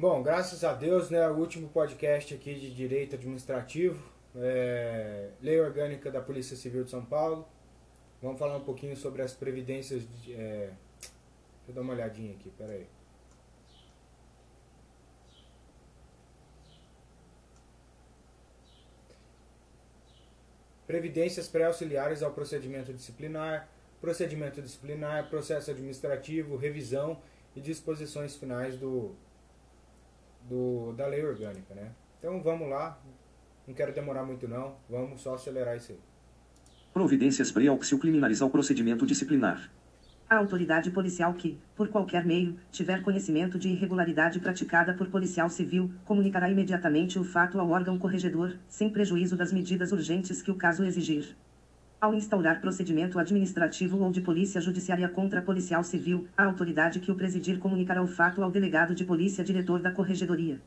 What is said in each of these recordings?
Bom, graças a Deus, né, o último podcast aqui de Direito Administrativo, é, Lei Orgânica da Polícia Civil de São Paulo. Vamos falar um pouquinho sobre as previdências. De, é, deixa eu dar uma olhadinha aqui, peraí. Previdências pré-auxiliares ao procedimento disciplinar, procedimento disciplinar, processo administrativo, revisão e disposições finais do, do, da lei orgânica, né? Então vamos lá, não quero demorar muito não, vamos só acelerar isso aí. Providências pré-auxil criminalizar o procedimento disciplinar. A autoridade policial que, por qualquer meio, tiver conhecimento de irregularidade praticada por policial civil, comunicará imediatamente o fato ao órgão corregedor, sem prejuízo das medidas urgentes que o caso exigir. Ao instaurar procedimento administrativo ou de polícia judiciária contra policial civil, a autoridade que o presidir comunicará o fato ao delegado de polícia diretor da corregedoria.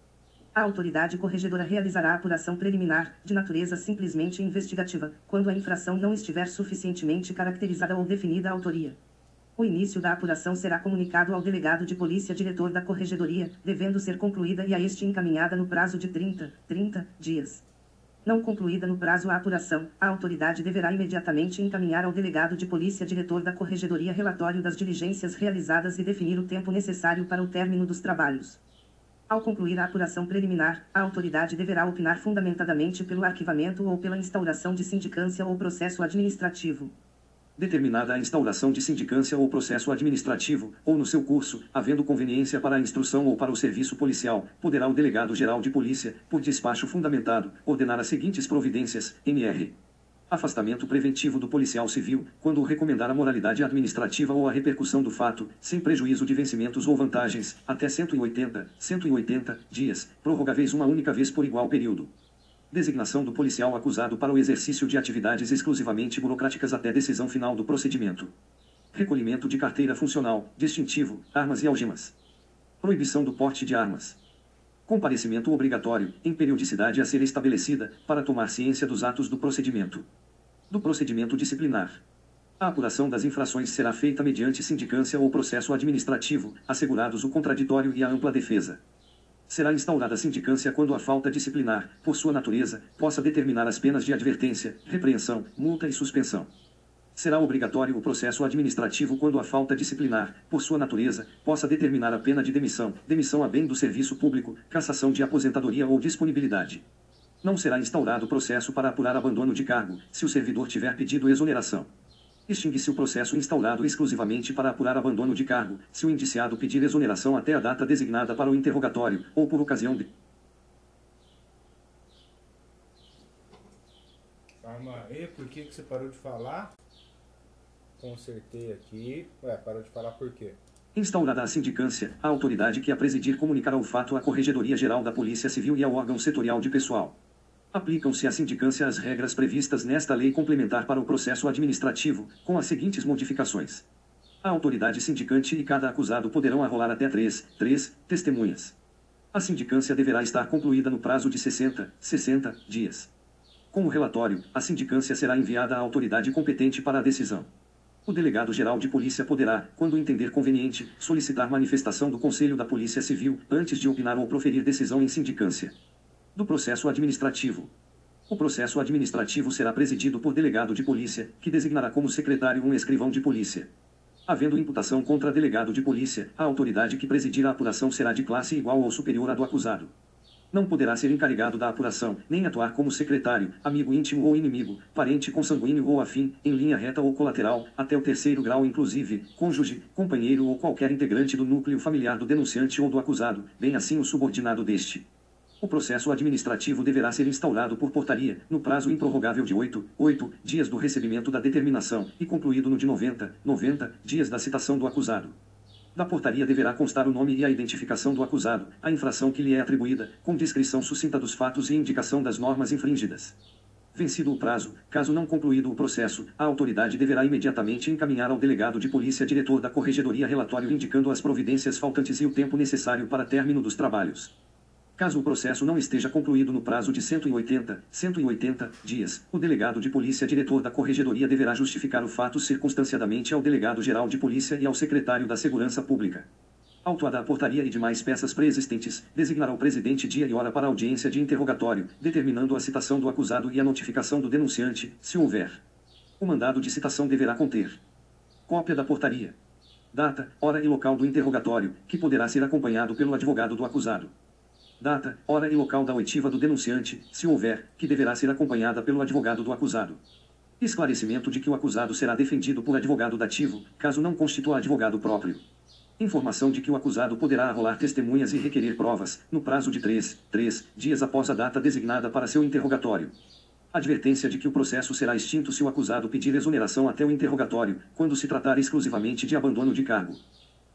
A autoridade corregedora realizará a apuração preliminar, de natureza simplesmente investigativa, quando a infração não estiver suficientemente caracterizada ou definida a autoria. O início da apuração será comunicado ao delegado de polícia diretor da corregedoria, devendo ser concluída e a este encaminhada no prazo de 30, 30 dias. Não concluída no prazo a apuração, a autoridade deverá imediatamente encaminhar ao delegado de polícia diretor da corregedoria relatório das diligências realizadas e definir o tempo necessário para o término dos trabalhos. Ao concluir a apuração preliminar, a autoridade deverá opinar fundamentadamente pelo arquivamento ou pela instauração de sindicância ou processo administrativo determinada a instauração de sindicância ou processo administrativo, ou no seu curso, havendo conveniência para a instrução ou para o serviço policial, poderá o delegado-geral de polícia, por despacho fundamentado, ordenar as seguintes providências, NR. Afastamento preventivo do policial civil, quando o recomendar a moralidade administrativa ou a repercussão do fato, sem prejuízo de vencimentos ou vantagens, até 180, 180 dias, prorrogáveis uma única vez por igual período. Designação do policial acusado para o exercício de atividades exclusivamente burocráticas até decisão final do procedimento. Recolhimento de carteira funcional, distintivo, armas e algemas. Proibição do porte de armas. Comparecimento obrigatório, em periodicidade a ser estabelecida, para tomar ciência dos atos do procedimento. Do procedimento disciplinar. A apuração das infrações será feita mediante sindicância ou processo administrativo, assegurados o contraditório e a ampla defesa será instaurada sindicância quando a falta disciplinar, por sua natureza, possa determinar as penas de advertência, repreensão, multa e suspensão. Será obrigatório o processo administrativo quando a falta disciplinar, por sua natureza, possa determinar a pena de demissão, demissão a bem do serviço público, cassação de aposentadoria ou disponibilidade. Não será instaurado processo para apurar abandono de cargo, se o servidor tiver pedido exoneração. Extingue-se o processo instaurado exclusivamente para apurar abandono de cargo, se o indiciado pedir exoneração até a data designada para o interrogatório, ou por ocasião de. Calma aí, por que, que você parou de falar? Consertei aqui. Ué, parou de falar por quê? Instaurada a sindicância, a autoridade que a presidir comunicará o fato à Corregedoria Geral da Polícia Civil e ao órgão setorial de pessoal. Aplicam-se à sindicância as regras previstas nesta lei complementar para o processo administrativo, com as seguintes modificações. A autoridade sindicante e cada acusado poderão arrolar até três, três testemunhas. A sindicância deverá estar concluída no prazo de 60, 60 dias. Com o relatório, a sindicância será enviada à autoridade competente para a decisão. O delegado-geral de polícia poderá, quando entender conveniente, solicitar manifestação do Conselho da Polícia Civil, antes de opinar ou proferir decisão em sindicância do processo administrativo. O processo administrativo será presidido por delegado de polícia, que designará como secretário um escrivão de polícia. Havendo imputação contra delegado de polícia, a autoridade que presidir a apuração será de classe igual ou superior à do acusado. Não poderá ser encarregado da apuração, nem atuar como secretário, amigo íntimo ou inimigo, parente consanguíneo ou afim, em linha reta ou colateral, até o terceiro grau inclusive, cônjuge, companheiro ou qualquer integrante do núcleo familiar do denunciante ou do acusado, bem assim o subordinado deste. O processo administrativo deverá ser instaurado por portaria, no prazo improrrogável de 8, 8 dias do recebimento da determinação, e concluído no de 90, 90 dias da citação do acusado. Da portaria deverá constar o nome e a identificação do acusado, a infração que lhe é atribuída, com descrição sucinta dos fatos e indicação das normas infringidas. Vencido o prazo, caso não concluído o processo, a autoridade deverá imediatamente encaminhar ao delegado de polícia diretor da corregedoria relatório indicando as providências faltantes e o tempo necessário para término dos trabalhos. Caso o processo não esteja concluído no prazo de 180, 180 dias, o delegado de polícia diretor da corregedoria deverá justificar o fato circunstanciadamente ao delegado geral de polícia e ao secretário da Segurança Pública. Autuada a portaria e demais peças preexistentes, designará o presidente dia e hora para audiência de interrogatório, determinando a citação do acusado e a notificação do denunciante, se houver. O mandado de citação deverá conter cópia da portaria, data, hora e local do interrogatório, que poderá ser acompanhado pelo advogado do acusado. Data, hora e local da oitiva do denunciante, se houver, que deverá ser acompanhada pelo advogado do acusado. Esclarecimento de que o acusado será defendido por advogado dativo, caso não constitua advogado próprio. Informação de que o acusado poderá arrolar testemunhas e requerer provas, no prazo de três, três dias após a data designada para seu interrogatório. Advertência de que o processo será extinto se o acusado pedir exoneração até o interrogatório, quando se tratar exclusivamente de abandono de cargo.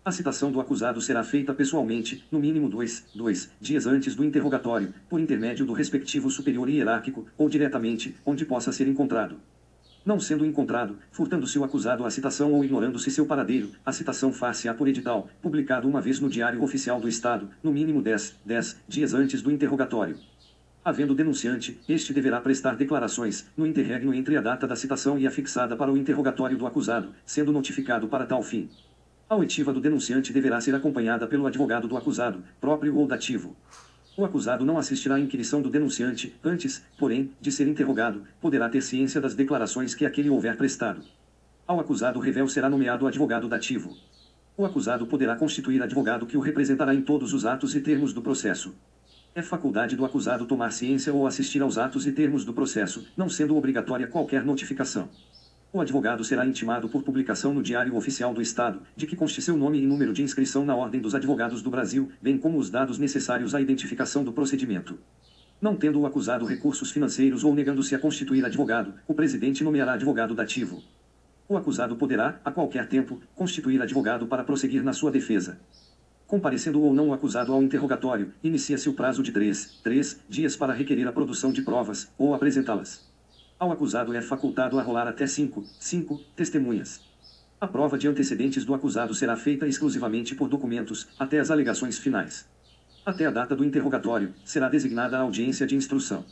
A citação do acusado será feita pessoalmente, no mínimo dois, dois dias antes do interrogatório, por intermédio do respectivo superior hierárquico, ou diretamente, onde possa ser encontrado. Não sendo encontrado, furtando-se o acusado à citação ou ignorando-se seu paradeiro, a citação far-se-á por edital, publicado uma vez no Diário Oficial do Estado, no mínimo 10, 10 dias antes do interrogatório. Havendo denunciante, este deverá prestar declarações, no interregno entre a data da citação e a fixada para o interrogatório do acusado, sendo notificado para tal fim. A oitiva do denunciante deverá ser acompanhada pelo advogado do acusado, próprio ou dativo. O acusado não assistirá à inquirição do denunciante, antes, porém, de ser interrogado, poderá ter ciência das declarações que aquele houver prestado. Ao acusado revel será nomeado advogado dativo. O acusado poderá constituir advogado que o representará em todos os atos e termos do processo. É faculdade do acusado tomar ciência ou assistir aos atos e termos do processo, não sendo obrigatória qualquer notificação. O advogado será intimado por publicação no Diário Oficial do Estado, de que conste seu nome e número de inscrição na Ordem dos Advogados do Brasil, bem como os dados necessários à identificação do procedimento. Não tendo o acusado recursos financeiros ou negando-se a constituir advogado, o presidente nomeará advogado dativo. O acusado poderá, a qualquer tempo, constituir advogado para prosseguir na sua defesa. Comparecendo ou não o acusado ao interrogatório, inicia-se o prazo de três, três dias para requerer a produção de provas, ou apresentá-las. Ao acusado é facultado arrolar até cinco, cinco testemunhas. A prova de antecedentes do acusado será feita exclusivamente por documentos, até as alegações finais. Até a data do interrogatório, será designada a audiência de instrução.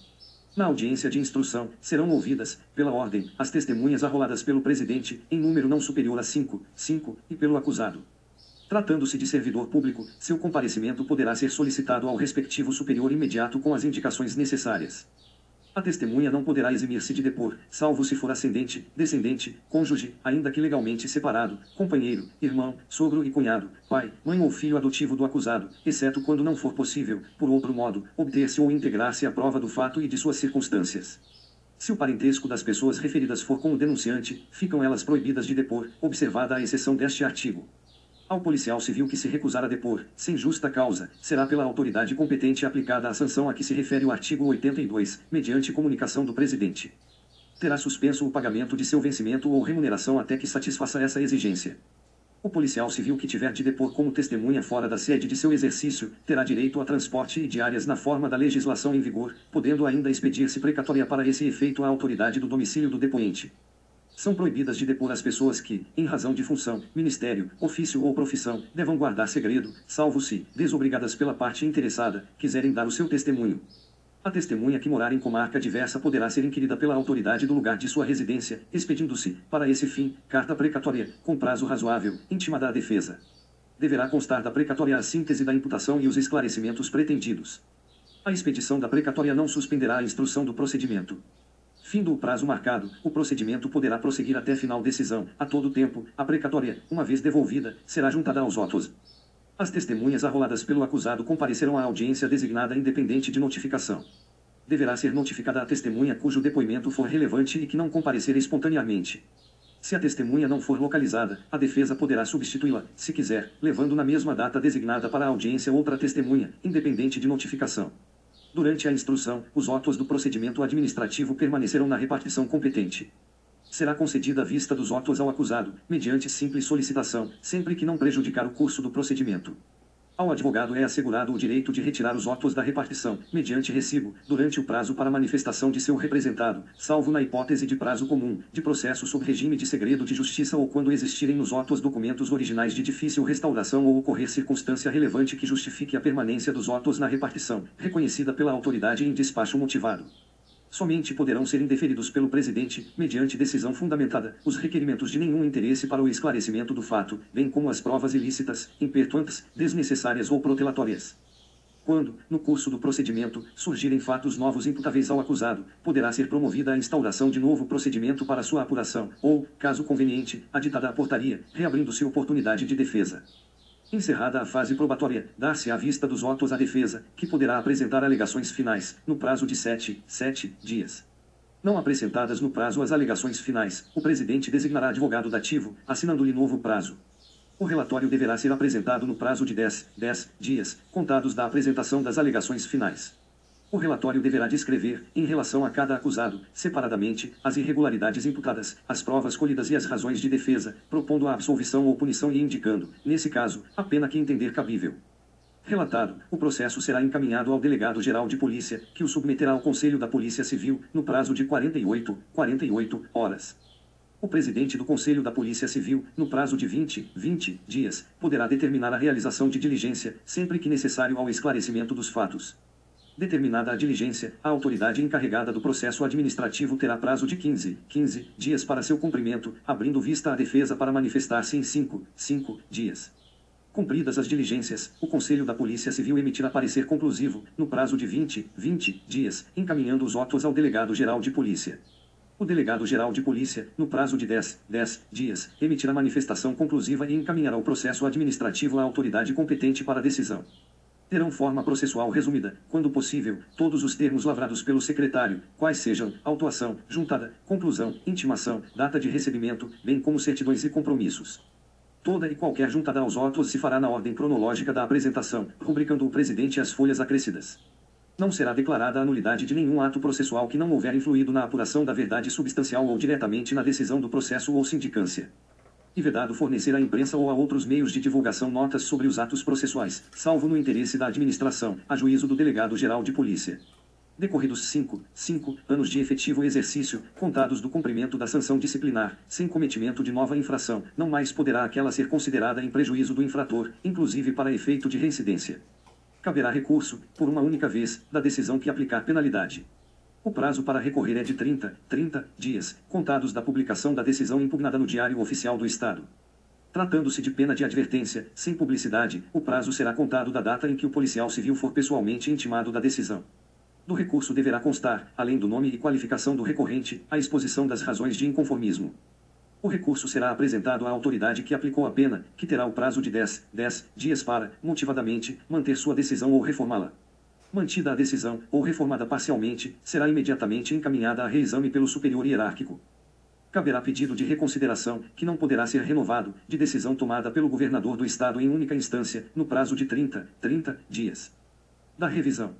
Na audiência de instrução, serão ouvidas, pela ordem, as testemunhas arroladas pelo presidente, em número não superior a cinco, cinco, e pelo acusado. Tratando-se de servidor público, seu comparecimento poderá ser solicitado ao respectivo superior imediato com as indicações necessárias. A testemunha não poderá eximir-se de depor, salvo se for ascendente, descendente, cônjuge, ainda que legalmente separado, companheiro, irmão, sogro e cunhado, pai, mãe ou filho adotivo do acusado, exceto quando não for possível, por outro modo, obter-se ou integrar-se à prova do fato e de suas circunstâncias. Se o parentesco das pessoas referidas for com o denunciante, ficam elas proibidas de depor, observada a exceção deste artigo. Ao policial civil que se recusar a depor, sem justa causa, será pela autoridade competente aplicada a sanção a que se refere o artigo 82, mediante comunicação do presidente. Terá suspenso o pagamento de seu vencimento ou remuneração até que satisfaça essa exigência. O policial civil que tiver de depor como testemunha fora da sede de seu exercício, terá direito a transporte e diárias na forma da legislação em vigor, podendo ainda expedir-se precatória para esse efeito à autoridade do domicílio do depoente. São proibidas de depor as pessoas que, em razão de função, ministério, ofício ou profissão, devam guardar segredo, salvo se, desobrigadas pela parte interessada, quiserem dar o seu testemunho. A testemunha que morar em comarca diversa poderá ser inquirida pela autoridade do lugar de sua residência, expedindo-se, para esse fim, carta precatória, com prazo razoável, intimada à defesa. Deverá constar da precatória a síntese da imputação e os esclarecimentos pretendidos. A expedição da precatória não suspenderá a instrução do procedimento. Findo o prazo marcado, o procedimento poderá prosseguir até final decisão. A todo tempo, a precatória, uma vez devolvida, será juntada aos autos. As testemunhas arroladas pelo acusado comparecerão à audiência designada independente de notificação. Deverá ser notificada a testemunha cujo depoimento for relevante e que não comparecer espontaneamente. Se a testemunha não for localizada, a defesa poderá substituí-la, se quiser, levando na mesma data designada para a audiência outra testemunha, independente de notificação. Durante a instrução, os autos do procedimento administrativo permanecerão na repartição competente. Será concedida a vista dos autos ao acusado, mediante simples solicitação, sempre que não prejudicar o curso do procedimento. Ao advogado é assegurado o direito de retirar os autos da repartição, mediante recibo, durante o prazo para manifestação de seu representado, salvo na hipótese de prazo comum, de processo sob regime de segredo de justiça ou quando existirem nos autos documentos originais de difícil restauração ou ocorrer circunstância relevante que justifique a permanência dos autos na repartição, reconhecida pela autoridade em despacho motivado. Somente poderão ser indeferidos pelo presidente, mediante decisão fundamentada, os requerimentos de nenhum interesse para o esclarecimento do fato, bem como as provas ilícitas, impertuantes, desnecessárias ou protelatórias. Quando, no curso do procedimento, surgirem fatos novos imputáveis ao acusado, poderá ser promovida a instauração de novo procedimento para sua apuração, ou, caso conveniente, aditada a portaria, reabrindo-se oportunidade de defesa. Encerrada a fase probatória, dá-se à vista dos autos à defesa, que poderá apresentar alegações finais, no prazo de sete, sete dias. Não apresentadas no prazo as alegações finais, o presidente designará advogado dativo, assinando-lhe novo prazo. O relatório deverá ser apresentado no prazo de 10, 10 dias, contados da apresentação das alegações finais. O relatório deverá descrever, em relação a cada acusado, separadamente, as irregularidades imputadas, as provas colhidas e as razões de defesa, propondo a absolvição ou punição e indicando, nesse caso, a pena que entender cabível. Relatado, o processo será encaminhado ao delegado-geral de polícia, que o submeterá ao Conselho da Polícia Civil, no prazo de 48, 48 horas. O presidente do Conselho da Polícia Civil, no prazo de 20, 20 dias, poderá determinar a realização de diligência, sempre que necessário ao esclarecimento dos fatos. Determinada a diligência, a autoridade encarregada do processo administrativo terá prazo de 15, 15 dias para seu cumprimento, abrindo vista à defesa para manifestar-se em 5, 5 dias. Cumpridas as diligências, o Conselho da Polícia Civil emitirá parecer conclusivo, no prazo de 20, 20 dias, encaminhando os autos ao Delegado-Geral de Polícia. O delegado-geral de polícia, no prazo de 10, 10 dias, emitirá manifestação conclusiva e encaminhará o processo administrativo à autoridade competente para decisão. Terão forma processual resumida, quando possível, todos os termos lavrados pelo secretário, quais sejam autuação, juntada, conclusão, intimação, data de recebimento, bem como certidões e compromissos. Toda e qualquer juntada aos autos se fará na ordem cronológica da apresentação, rubricando o presidente as folhas acrescidas não será declarada a nulidade de nenhum ato processual que não houver influído na apuração da verdade substancial ou diretamente na decisão do processo ou sindicância. E vedado fornecer à imprensa ou a outros meios de divulgação notas sobre os atos processuais, salvo no interesse da administração, a juízo do delegado-geral de polícia. Decorridos cinco, cinco anos de efetivo exercício, contados do cumprimento da sanção disciplinar, sem cometimento de nova infração, não mais poderá aquela ser considerada em prejuízo do infrator, inclusive para efeito de reincidência caberá recurso, por uma única vez, da decisão que aplicar penalidade. O prazo para recorrer é de 30, 30 dias, contados da publicação da decisão impugnada no Diário Oficial do Estado. Tratando-se de pena de advertência, sem publicidade, o prazo será contado da data em que o policial civil for pessoalmente intimado da decisão. Do recurso deverá constar, além do nome e qualificação do recorrente, a exposição das razões de inconformismo. O recurso será apresentado à autoridade que aplicou a pena, que terá o prazo de 10, 10 dias para, motivadamente, manter sua decisão ou reformá-la. Mantida a decisão, ou reformada parcialmente, será imediatamente encaminhada a reexame pelo superior hierárquico. Caberá pedido de reconsideração, que não poderá ser renovado, de decisão tomada pelo governador do Estado em única instância, no prazo de 30, 30 dias. Da revisão.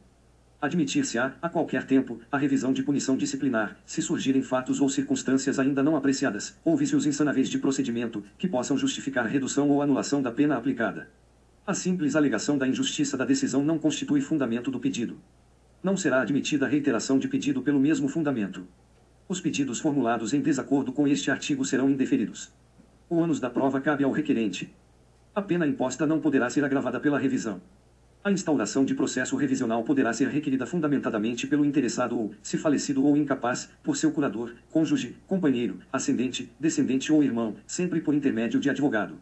Admitir-se-á, a qualquer tempo, a revisão de punição disciplinar, se surgirem fatos ou circunstâncias ainda não apreciadas, ou vícios insanáveis de procedimento, que possam justificar redução ou anulação da pena aplicada. A simples alegação da injustiça da decisão não constitui fundamento do pedido. Não será admitida reiteração de pedido pelo mesmo fundamento. Os pedidos formulados em desacordo com este artigo serão indeferidos. O ônus da prova cabe ao requerente. A pena imposta não poderá ser agravada pela revisão. A instauração de processo revisional poderá ser requerida fundamentadamente pelo interessado ou, se falecido ou incapaz, por seu curador, cônjuge, companheiro, ascendente, descendente ou irmão, sempre por intermédio de advogado.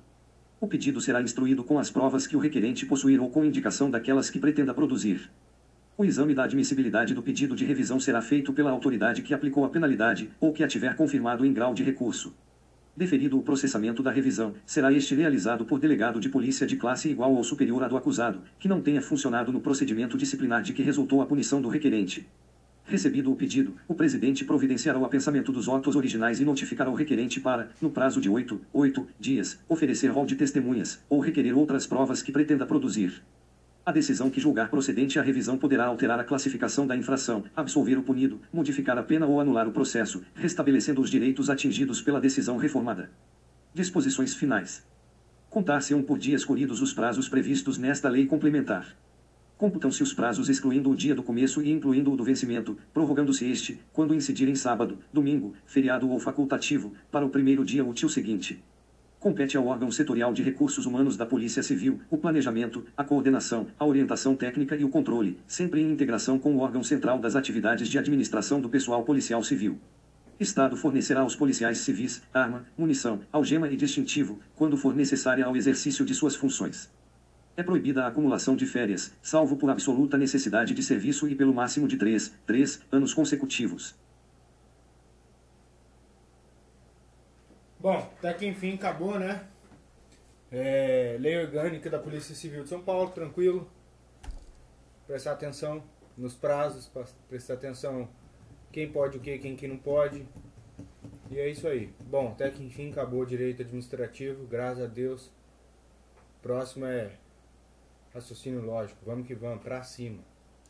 O pedido será instruído com as provas que o requerente possuir ou com indicação daquelas que pretenda produzir. O exame da admissibilidade do pedido de revisão será feito pela autoridade que aplicou a penalidade, ou que a tiver confirmado em grau de recurso. Deferido o processamento da revisão, será este realizado por delegado de polícia de classe igual ou superior à do acusado, que não tenha funcionado no procedimento disciplinar de que resultou a punição do requerente. Recebido o pedido, o presidente providenciará o apensamento dos autos originais e notificará o requerente para, no prazo de oito, oito dias, oferecer rol de testemunhas, ou requerer outras provas que pretenda produzir. A decisão que julgar procedente à revisão poderá alterar a classificação da infração, absolver o punido, modificar a pena ou anular o processo, restabelecendo os direitos atingidos pela decisão reformada. Disposições finais. Contar-se-ão por dia escolhidos os prazos previstos nesta lei complementar. Computam-se os prazos excluindo o dia do começo e incluindo o do vencimento, prorrogando-se este, quando incidir em sábado, domingo, feriado ou facultativo, para o primeiro dia útil seguinte Compete ao órgão setorial de recursos humanos da Polícia Civil o planejamento, a coordenação, a orientação técnica e o controle, sempre em integração com o órgão central das atividades de administração do pessoal policial civil. Estado fornecerá aos policiais civis arma, munição, algema e distintivo, quando for necessária ao exercício de suas funções. É proibida a acumulação de férias, salvo por absoluta necessidade de serviço e pelo máximo de três, três anos consecutivos. Bom, até que enfim acabou, né? É, lei orgânica da Polícia Civil de São Paulo, tranquilo. Prestar atenção nos prazos, prestar atenção quem pode o que, quem que não pode. E é isso aí. Bom, até que enfim acabou o direito administrativo, graças a Deus. Próximo é raciocínio lógico. Vamos que vamos, pra cima.